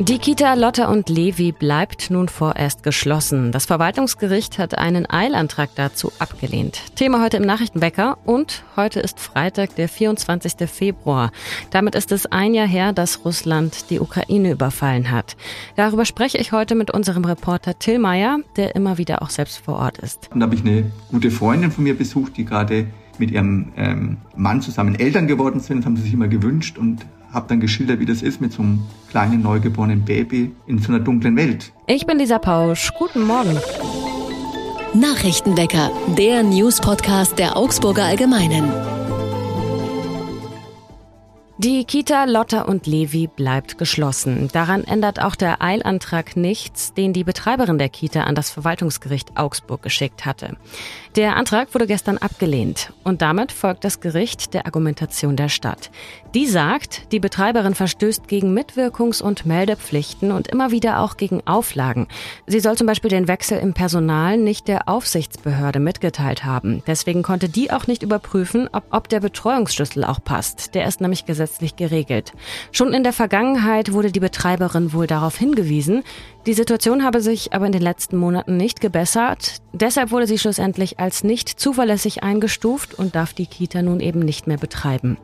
Die Kita Lotta und Levi bleibt nun vorerst geschlossen. Das Verwaltungsgericht hat einen Eilantrag dazu abgelehnt. Thema heute im Nachrichtenwecker und heute ist Freitag, der 24. Februar. Damit ist es ein Jahr her, dass Russland die Ukraine überfallen hat. Darüber spreche ich heute mit unserem Reporter Till Meyer, der immer wieder auch selbst vor Ort ist. Und da habe ich eine gute Freundin von mir besucht, die gerade mit ihrem ähm, Mann zusammen Eltern geworden sind. Das haben sie sich immer gewünscht und habe dann geschildert, wie das ist mit so einem kleinen neugeborenen Baby in so einer dunklen Welt. Ich bin Lisa Pausch. Guten Morgen. Nachrichtenwecker, der News-Podcast der Augsburger Allgemeinen. Die Kita Lotta und Levi bleibt geschlossen. Daran ändert auch der Eilantrag nichts, den die Betreiberin der Kita an das Verwaltungsgericht Augsburg geschickt hatte. Der Antrag wurde gestern abgelehnt und damit folgt das Gericht der Argumentation der Stadt. Die sagt, die Betreiberin verstößt gegen Mitwirkungs- und Meldepflichten und immer wieder auch gegen Auflagen. Sie soll zum Beispiel den Wechsel im Personal nicht der Aufsichtsbehörde mitgeteilt haben. Deswegen konnte die auch nicht überprüfen, ob, ob der Betreuungsschlüssel auch passt. Der ist nämlich gesetzlich geregelt. Schon in der Vergangenheit wurde die Betreiberin wohl darauf hingewiesen. Die Situation habe sich aber in den letzten Monaten nicht gebessert. Deshalb wurde sie schlussendlich als nicht zuverlässig eingestuft und darf die Kita nun eben nicht mehr betreiben.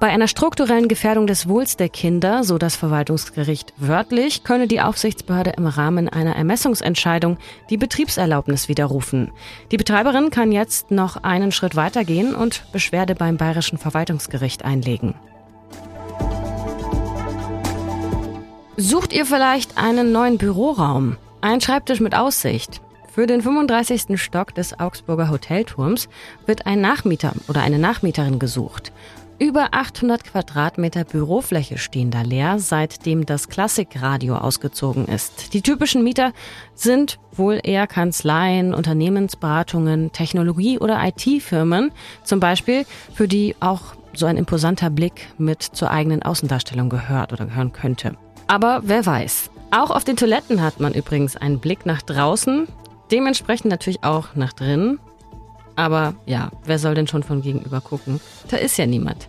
Bei einer strukturellen Gefährdung des Wohls der Kinder, so das Verwaltungsgericht wörtlich, könne die Aufsichtsbehörde im Rahmen einer Ermessungsentscheidung die Betriebserlaubnis widerrufen. Die Betreiberin kann jetzt noch einen Schritt weitergehen und Beschwerde beim Bayerischen Verwaltungsgericht einlegen. Sucht ihr vielleicht einen neuen Büroraum? Ein Schreibtisch mit Aussicht? Für den 35. Stock des Augsburger Hotelturms wird ein Nachmieter oder eine Nachmieterin gesucht. Über 800 Quadratmeter Bürofläche stehen da leer, seitdem das Klassikradio ausgezogen ist. Die typischen Mieter sind wohl eher Kanzleien, Unternehmensberatungen, Technologie- oder IT-Firmen, zum Beispiel, für die auch so ein imposanter Blick mit zur eigenen Außendarstellung gehört oder gehören könnte. Aber wer weiß. Auch auf den Toiletten hat man übrigens einen Blick nach draußen, dementsprechend natürlich auch nach drinnen. Aber ja, wer soll denn schon von gegenüber gucken? Da ist ja niemand.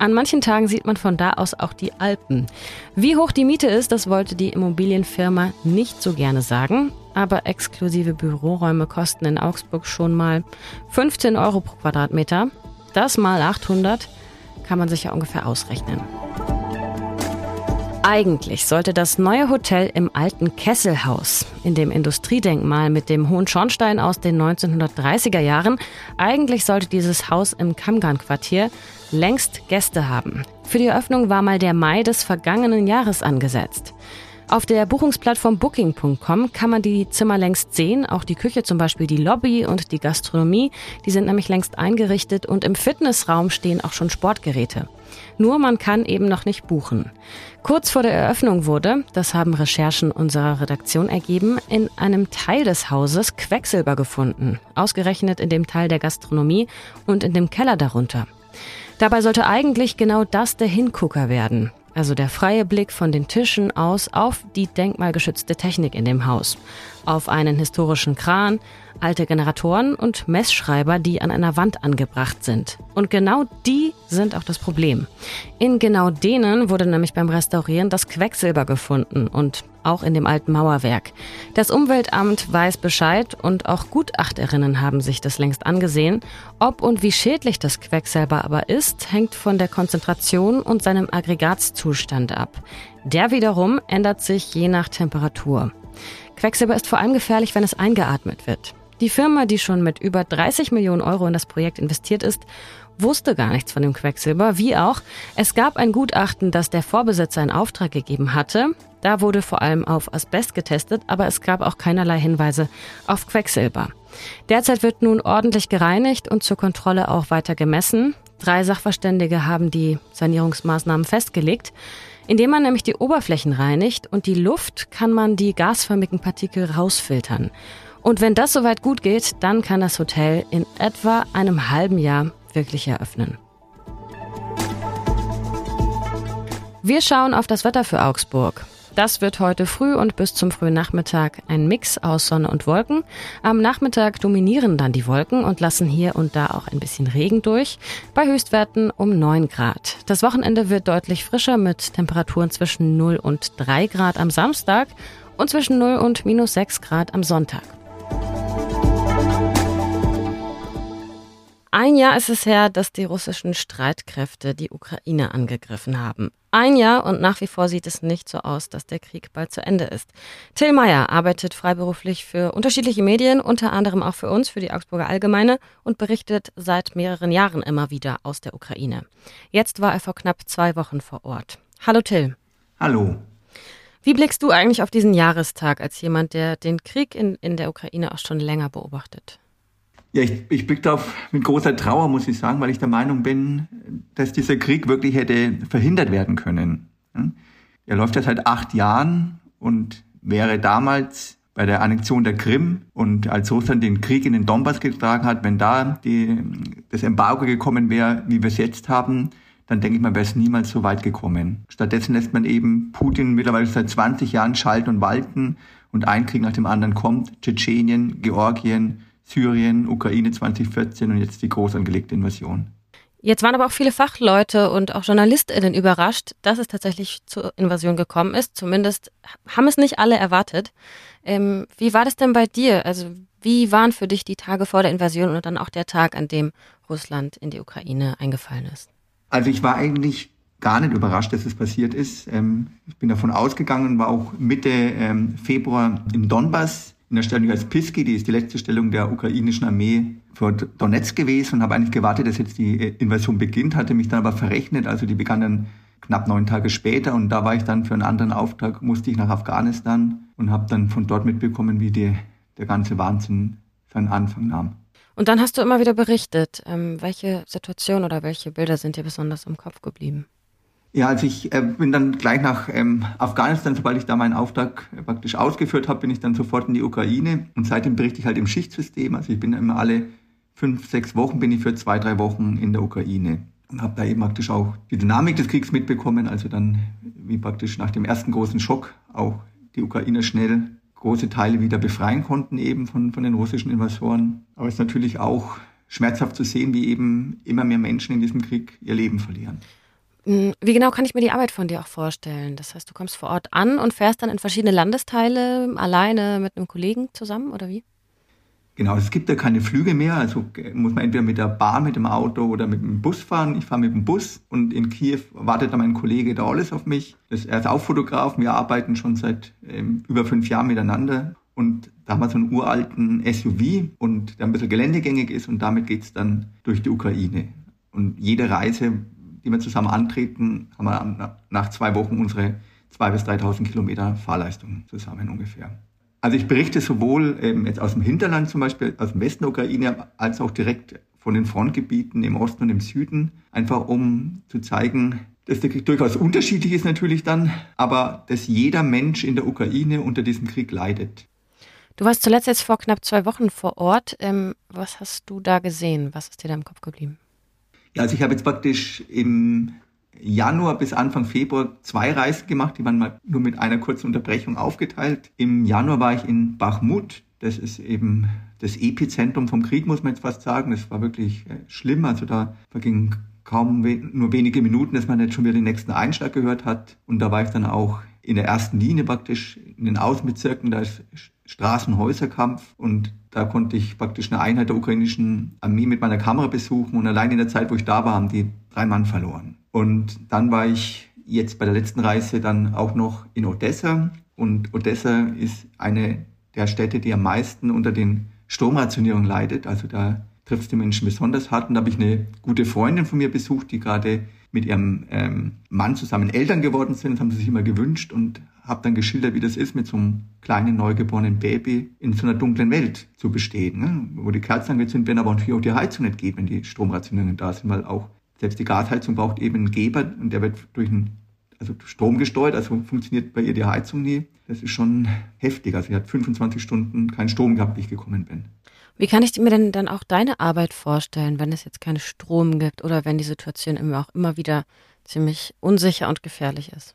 An manchen Tagen sieht man von da aus auch die Alpen. Wie hoch die Miete ist, das wollte die Immobilienfirma nicht so gerne sagen. Aber exklusive Büroräume kosten in Augsburg schon mal 15 Euro pro Quadratmeter. Das mal 800 kann man sich ja ungefähr ausrechnen. Eigentlich sollte das neue Hotel im alten Kesselhaus, in dem Industriedenkmal mit dem hohen Schornstein aus den 1930er Jahren, eigentlich sollte dieses Haus im Kammgarn-Quartier längst Gäste haben. Für die Eröffnung war mal der Mai des vergangenen Jahres angesetzt. Auf der Buchungsplattform Booking.com kann man die Zimmer längst sehen, auch die Küche zum Beispiel, die Lobby und die Gastronomie, die sind nämlich längst eingerichtet und im Fitnessraum stehen auch schon Sportgeräte. Nur man kann eben noch nicht buchen. Kurz vor der Eröffnung wurde, das haben Recherchen unserer Redaktion ergeben, in einem Teil des Hauses Quecksilber gefunden, ausgerechnet in dem Teil der Gastronomie und in dem Keller darunter. Dabei sollte eigentlich genau das der Hingucker werden also der freie Blick von den Tischen aus auf die denkmalgeschützte Technik in dem Haus, auf einen historischen Kran, alte Generatoren und Messschreiber, die an einer Wand angebracht sind. Und genau die sind auch das Problem. In genau denen wurde nämlich beim Restaurieren das Quecksilber gefunden und auch in dem alten Mauerwerk. Das Umweltamt weiß Bescheid und auch Gutachterinnen haben sich das längst angesehen. Ob und wie schädlich das Quecksilber aber ist, hängt von der Konzentration und seinem Aggregatzustand ab. Der wiederum ändert sich je nach Temperatur. Quecksilber ist vor allem gefährlich, wenn es eingeatmet wird. Die Firma, die schon mit über 30 Millionen Euro in das Projekt investiert ist, wusste gar nichts von dem Quecksilber, wie auch es gab ein Gutachten, das der Vorbesitzer in Auftrag gegeben hatte. Da wurde vor allem auf Asbest getestet, aber es gab auch keinerlei Hinweise auf Quecksilber. Derzeit wird nun ordentlich gereinigt und zur Kontrolle auch weiter gemessen. Drei Sachverständige haben die Sanierungsmaßnahmen festgelegt. Indem man nämlich die Oberflächen reinigt und die Luft, kann man die gasförmigen Partikel rausfiltern. Und wenn das soweit gut geht, dann kann das Hotel in etwa einem halben Jahr wirklich eröffnen. Wir schauen auf das Wetter für Augsburg. Das wird heute früh und bis zum frühen Nachmittag ein Mix aus Sonne und Wolken. Am Nachmittag dominieren dann die Wolken und lassen hier und da auch ein bisschen Regen durch, bei Höchstwerten um 9 Grad. Das Wochenende wird deutlich frischer mit Temperaturen zwischen 0 und 3 Grad am Samstag und zwischen 0 und minus 6 Grad am Sonntag. Ein Jahr ist es her, dass die russischen Streitkräfte die Ukraine angegriffen haben. Ein Jahr und nach wie vor sieht es nicht so aus, dass der Krieg bald zu Ende ist. Till Meyer arbeitet freiberuflich für unterschiedliche Medien, unter anderem auch für uns, für die Augsburger Allgemeine und berichtet seit mehreren Jahren immer wieder aus der Ukraine. Jetzt war er vor knapp zwei Wochen vor Ort. Hallo Till. Hallo. Wie blickst du eigentlich auf diesen Jahrestag als jemand, der den Krieg in, in der Ukraine auch schon länger beobachtet? Ja, ich, ich blicke darauf mit großer Trauer, muss ich sagen, weil ich der Meinung bin, dass dieser Krieg wirklich hätte verhindert werden können. Er läuft ja seit acht Jahren und wäre damals bei der Annexion der Krim und als Russland den Krieg in den Donbass getragen hat, wenn da die, das Embargo gekommen wäre, wie wir es jetzt haben, dann denke ich mal, wäre es niemals so weit gekommen. Stattdessen lässt man eben Putin mittlerweile seit 20 Jahren schalten und walten und ein Krieg nach dem anderen kommt. Tschetschenien, Georgien, Syrien, Ukraine 2014 und jetzt die groß angelegte Invasion. Jetzt waren aber auch viele Fachleute und auch JournalistInnen überrascht, dass es tatsächlich zur Invasion gekommen ist. Zumindest haben es nicht alle erwartet. Ähm, wie war das denn bei dir? Also, wie waren für dich die Tage vor der Invasion und dann auch der Tag, an dem Russland in die Ukraine eingefallen ist? Also, ich war eigentlich gar nicht überrascht, dass es passiert ist. Ähm, ich bin davon ausgegangen, war auch Mitte ähm, Februar im Donbass in der Stellung als Piski, die ist die letzte Stellung der ukrainischen Armee vor Donetsk gewesen und habe eigentlich gewartet, dass jetzt die äh, Invasion beginnt, hatte mich dann aber verrechnet, also die begann dann knapp neun Tage später und da war ich dann für einen anderen Auftrag, musste ich nach Afghanistan und habe dann von dort mitbekommen, wie die, der ganze Wahnsinn seinen Anfang nahm. Und dann hast du immer wieder berichtet, ähm, welche Situation oder welche Bilder sind dir besonders im Kopf geblieben? Ja, also ich äh, bin dann gleich nach ähm, Afghanistan, sobald ich da meinen Auftrag äh, praktisch ausgeführt habe, bin ich dann sofort in die Ukraine und seitdem berichte ich halt im Schichtsystem. Also ich bin immer alle fünf, sechs Wochen bin ich für zwei, drei Wochen in der Ukraine und habe da eben praktisch auch die Dynamik des Kriegs mitbekommen. Also dann wie praktisch nach dem ersten großen Schock auch die Ukrainer schnell große Teile wieder befreien konnten eben von, von den russischen Invasoren. Aber es ist natürlich auch schmerzhaft zu sehen, wie eben immer mehr Menschen in diesem Krieg ihr Leben verlieren. Hm, wie genau kann ich mir die Arbeit von dir auch vorstellen? Das heißt, du kommst vor Ort an und fährst dann in verschiedene Landesteile alleine mit einem Kollegen zusammen oder wie? Genau, es gibt ja keine Flüge mehr, also muss man entweder mit der Bahn, mit dem Auto oder mit dem Bus fahren. Ich fahre mit dem Bus und in Kiew wartet dann mein Kollege der alles auf mich. Er ist auch Fotograf, wir arbeiten schon seit ähm, über fünf Jahren miteinander. Und da haben wir so einen uralten SUV und der ein bisschen geländegängig ist und damit geht's dann durch die Ukraine. Und jede Reise die wir zusammen antreten, haben wir nach zwei Wochen unsere 2.000 bis 3.000 Kilometer Fahrleistung zusammen ungefähr. Also ich berichte sowohl ähm, jetzt aus dem Hinterland zum Beispiel, aus dem Westen der Ukraine, als auch direkt von den Frontgebieten im Osten und im Süden, einfach um zu zeigen, dass der Krieg durchaus unterschiedlich ist natürlich dann, aber dass jeder Mensch in der Ukraine unter diesem Krieg leidet. Du warst zuletzt jetzt vor knapp zwei Wochen vor Ort. Ähm, was hast du da gesehen? Was ist dir da im Kopf geblieben? Also ich habe jetzt praktisch im Januar bis Anfang Februar zwei Reisen gemacht, die waren mal nur mit einer kurzen Unterbrechung aufgeteilt. Im Januar war ich in Bachmut, das ist eben das Epizentrum vom Krieg, muss man jetzt fast sagen. Das war wirklich äh, schlimm, also da vergingen kaum nur wenige Minuten, dass man jetzt schon wieder den nächsten Einschlag gehört hat. Und da war ich dann auch in der ersten Linie praktisch in den Außenbezirken, da ist Straßenhäuserkampf und da konnte ich praktisch eine Einheit der ukrainischen Armee mit meiner Kamera besuchen und allein in der Zeit, wo ich da war, haben die drei Mann verloren. Und dann war ich jetzt bei der letzten Reise dann auch noch in Odessa und Odessa ist eine der Städte, die am meisten unter den Stromrationierungen leidet. Also da trifft es die Menschen besonders hart. Und da habe ich eine gute Freundin von mir besucht, die gerade mit ihrem ähm, Mann zusammen Eltern geworden sind. Haben sie sich immer gewünscht und habe dann geschildert, wie das ist, mit so einem kleinen neugeborenen Baby in so einer dunklen Welt zu bestehen, ne? wo die Kerzen angezündet werden, aber natürlich auch die Heizung nicht geht, wenn die Stromrationierungen da sind, weil auch selbst die Gasheizung braucht eben einen Geber und der wird durch einen also Strom gesteuert, also funktioniert bei ihr die Heizung nie. Das ist schon heftig. Also sie hat 25 Stunden keinen Strom gehabt, wie ich gekommen bin. Wie kann ich mir denn dann auch deine Arbeit vorstellen, wenn es jetzt keinen Strom gibt oder wenn die Situation immer auch immer wieder ziemlich unsicher und gefährlich ist?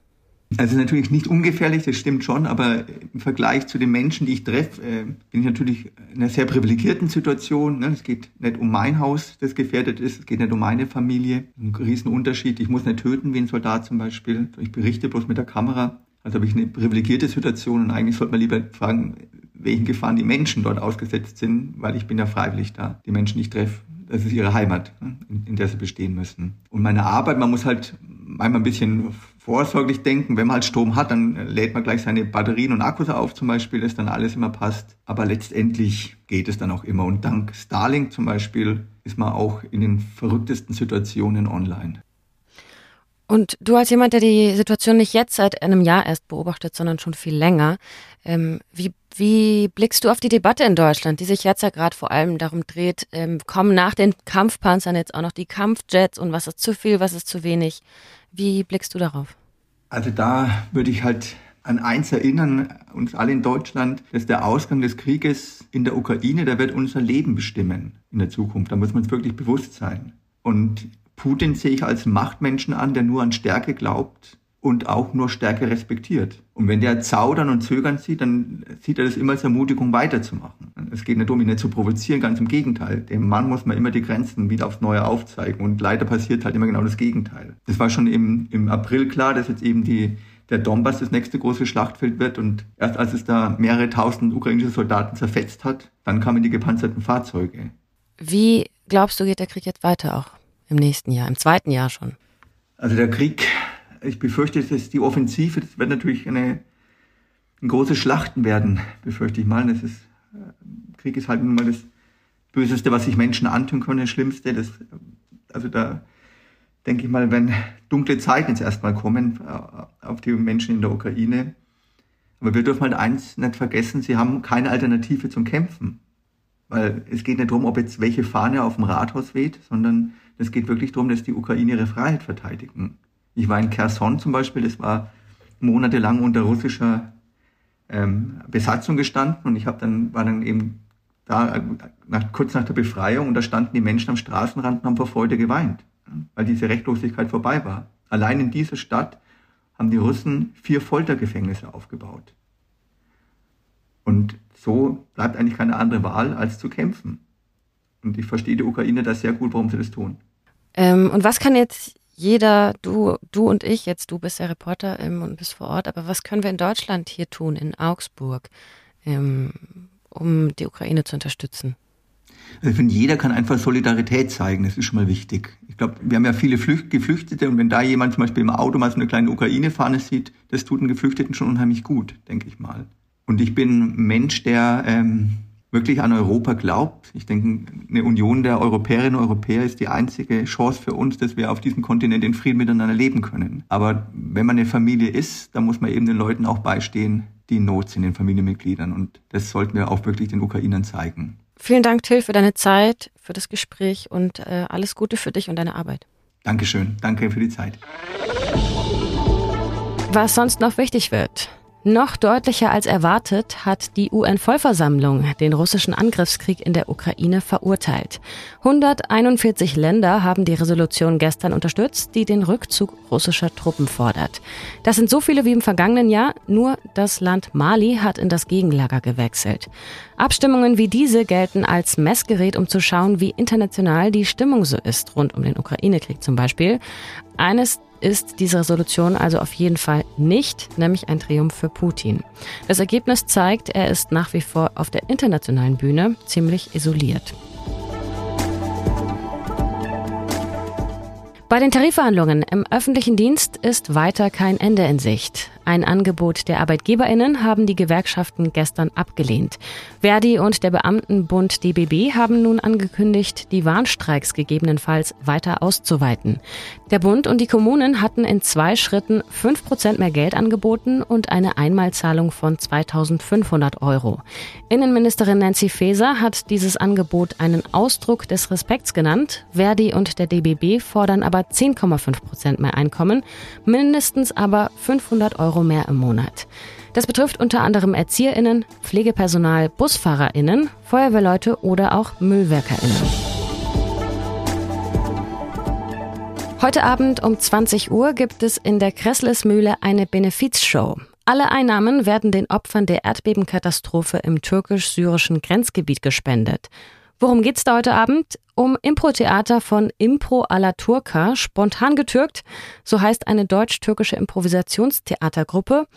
Also natürlich nicht ungefährlich, das stimmt schon, aber im Vergleich zu den Menschen, die ich treffe, äh, bin ich natürlich in einer sehr privilegierten Situation. Ne? Es geht nicht um mein Haus, das gefährdet ist, es geht nicht um meine Familie. Ein Riesenunterschied. Ich muss nicht töten wie ein Soldat zum Beispiel. Ich berichte bloß mit der Kamera. Also habe ich eine privilegierte Situation und eigentlich sollte man lieber fragen, welchen Gefahren die Menschen dort ausgesetzt sind, weil ich bin ja freiwillig da. Die Menschen, die ich treffe, das ist ihre Heimat, ne, in, in der sie bestehen müssen. Und meine Arbeit, man muss halt manchmal ein bisschen vorsorglich denken. Wenn man halt Strom hat, dann lädt man gleich seine Batterien und Akkus auf zum Beispiel, dass dann alles immer passt. Aber letztendlich geht es dann auch immer. Und dank Starlink zum Beispiel ist man auch in den verrücktesten Situationen online. Und du als jemand, der die Situation nicht jetzt seit einem Jahr erst beobachtet, sondern schon viel länger, ähm, wie, wie blickst du auf die Debatte in Deutschland, die sich jetzt ja gerade vor allem darum dreht, ähm, kommen nach den Kampfpanzern jetzt auch noch die Kampfjets und was ist zu viel, was ist zu wenig? Wie blickst du darauf? Also da würde ich halt an eins erinnern, uns alle in Deutschland, dass der Ausgang des Krieges in der Ukraine, der wird unser Leben bestimmen in der Zukunft. Da muss man uns wirklich bewusst sein. Und Putin sehe ich als Machtmenschen an, der nur an Stärke glaubt und auch nur Stärke respektiert. Und wenn der zaudern und zögern sieht, dann sieht er das immer als Ermutigung weiterzumachen. Es geht nicht darum, ihn nicht zu provozieren, ganz im Gegenteil. Dem Mann muss man immer die Grenzen wieder aufs Neue aufzeigen und leider passiert halt immer genau das Gegenteil. Das war schon im, im April klar, dass jetzt eben die, der Donbass das nächste große Schlachtfeld wird und erst als es da mehrere tausend ukrainische Soldaten zerfetzt hat, dann kamen die gepanzerten Fahrzeuge. Wie glaubst du, geht der Krieg jetzt weiter auch? im nächsten Jahr, im zweiten Jahr schon? Also der Krieg, ich befürchte, dass die Offensive, das wird natürlich eine, ein großes Schlachten werden, befürchte ich mal. Das ist, äh, Krieg ist halt nun mal das Böseste, was sich Menschen antun können, das Schlimmste. Das, also da denke ich mal, wenn dunkle Zeiten jetzt erstmal kommen äh, auf die Menschen in der Ukraine. Aber wir dürfen halt eins nicht vergessen, sie haben keine Alternative zum Kämpfen. Weil es geht nicht darum, ob jetzt welche Fahne auf dem Rathaus weht, sondern es geht wirklich darum, dass die Ukraine ihre Freiheit verteidigen. Ich war in Kherson zum Beispiel, das war monatelang unter russischer ähm, Besatzung gestanden und ich habe dann war dann eben da nach, kurz nach der Befreiung und da standen die Menschen am Straßenrand und haben vor Freude geweint, weil diese Rechtlosigkeit vorbei war. Allein in dieser Stadt haben die Russen vier Foltergefängnisse aufgebaut. Und so bleibt eigentlich keine andere Wahl, als zu kämpfen. Und ich verstehe die Ukraine da sehr gut, warum sie das tun. Ähm, und was kann jetzt jeder, du, du und ich, jetzt du bist der Reporter ähm, und bist vor Ort, aber was können wir in Deutschland hier tun, in Augsburg, ähm, um die Ukraine zu unterstützen? Also ich finde, jeder kann einfach Solidarität zeigen, das ist schon mal wichtig. Ich glaube, wir haben ja viele Flücht Geflüchtete und wenn da jemand zum Beispiel im Auto mal so eine kleine Ukraine-Fahne sieht, das tut den Geflüchteten schon unheimlich gut, denke ich mal. Und ich bin ein Mensch, der ähm, wirklich an Europa glaubt. Ich denke, eine Union der Europäerinnen und Europäer ist die einzige Chance für uns, dass wir auf diesem Kontinent in Frieden miteinander leben können. Aber wenn man eine Familie ist, dann muss man eben den Leuten auch beistehen, die in Not sind, den Familienmitgliedern. Und das sollten wir auch wirklich den Ukrainern zeigen. Vielen Dank, Till, für deine Zeit, für das Gespräch und äh, alles Gute für dich und deine Arbeit. Dankeschön. Danke für die Zeit. Was sonst noch wichtig wird. Noch deutlicher als erwartet hat die UN-Vollversammlung den russischen Angriffskrieg in der Ukraine verurteilt. 141 Länder haben die Resolution gestern unterstützt, die den Rückzug russischer Truppen fordert. Das sind so viele wie im vergangenen Jahr, nur das Land Mali hat in das Gegenlager gewechselt. Abstimmungen wie diese gelten als Messgerät, um zu schauen, wie international die Stimmung so ist, rund um den Ukraine-Krieg zum Beispiel. Eines ist diese Resolution also auf jeden Fall nicht, nämlich ein Triumph für Putin. Das Ergebnis zeigt, er ist nach wie vor auf der internationalen Bühne ziemlich isoliert. Bei den Tarifverhandlungen im öffentlichen Dienst ist weiter kein Ende in Sicht. Ein Angebot der Arbeitgeberinnen haben die Gewerkschaften gestern abgelehnt. Verdi und der Beamtenbund DBB haben nun angekündigt, die Warnstreiks gegebenenfalls weiter auszuweiten. Der Bund und die Kommunen hatten in zwei Schritten fünf Prozent mehr Geld angeboten und eine Einmalzahlung von 2500 Euro. Innenministerin Nancy Faeser hat dieses Angebot einen Ausdruck des Respekts genannt. Verdi und der DBB fordern aber 10,5 Prozent mehr Einkommen, mindestens aber 500 Euro Euro mehr im Monat. Das betrifft unter anderem ErzieherInnen, Pflegepersonal, BusfahrerInnen, Feuerwehrleute oder auch MüllwerkerInnen. Heute Abend um 20 Uhr gibt es in der Kresslesmühle eine Benefizshow. Alle Einnahmen werden den Opfern der Erdbebenkatastrophe im türkisch-syrischen Grenzgebiet gespendet. Worum geht's da heute Abend? Um Impro-Theater von Impro alla Turca, spontan getürkt, so heißt eine deutsch-türkische Improvisationstheatergruppe.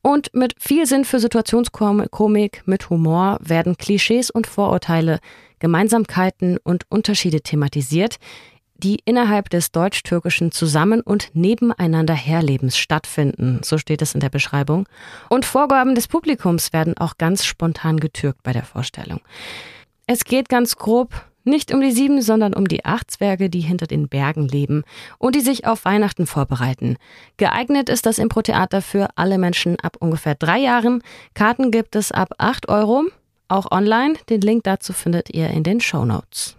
Und mit viel Sinn für Situationskomik, mit Humor werden Klischees und Vorurteile, Gemeinsamkeiten und Unterschiede thematisiert, die innerhalb des deutsch-türkischen Zusammen- und Nebeneinander Herlebens stattfinden, so steht es in der Beschreibung. Und Vorgaben des Publikums werden auch ganz spontan getürkt bei der Vorstellung. Es geht ganz grob nicht um die sieben, sondern um die acht Zwerge, die hinter den Bergen leben und die sich auf Weihnachten vorbereiten. Geeignet ist das Impro-Theater für alle Menschen ab ungefähr drei Jahren. Karten gibt es ab acht Euro, auch online. Den Link dazu findet ihr in den Show Notes.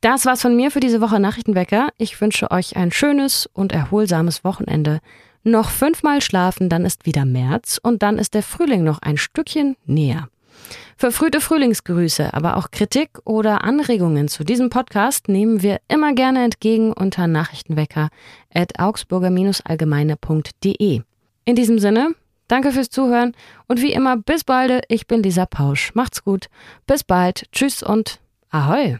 Das war's von mir für diese Woche Nachrichtenwecker. Ich wünsche euch ein schönes und erholsames Wochenende. Noch fünfmal schlafen, dann ist wieder März und dann ist der Frühling noch ein Stückchen näher. Verfrühte Frühlingsgrüße, aber auch Kritik oder Anregungen zu diesem Podcast nehmen wir immer gerne entgegen unter Nachrichtenwecker at augsburger-allgemeine.de. In diesem Sinne, danke fürs Zuhören und wie immer bis bald. Ich bin Lisa Pausch. Macht's gut. Bis bald. Tschüss und Ahoi.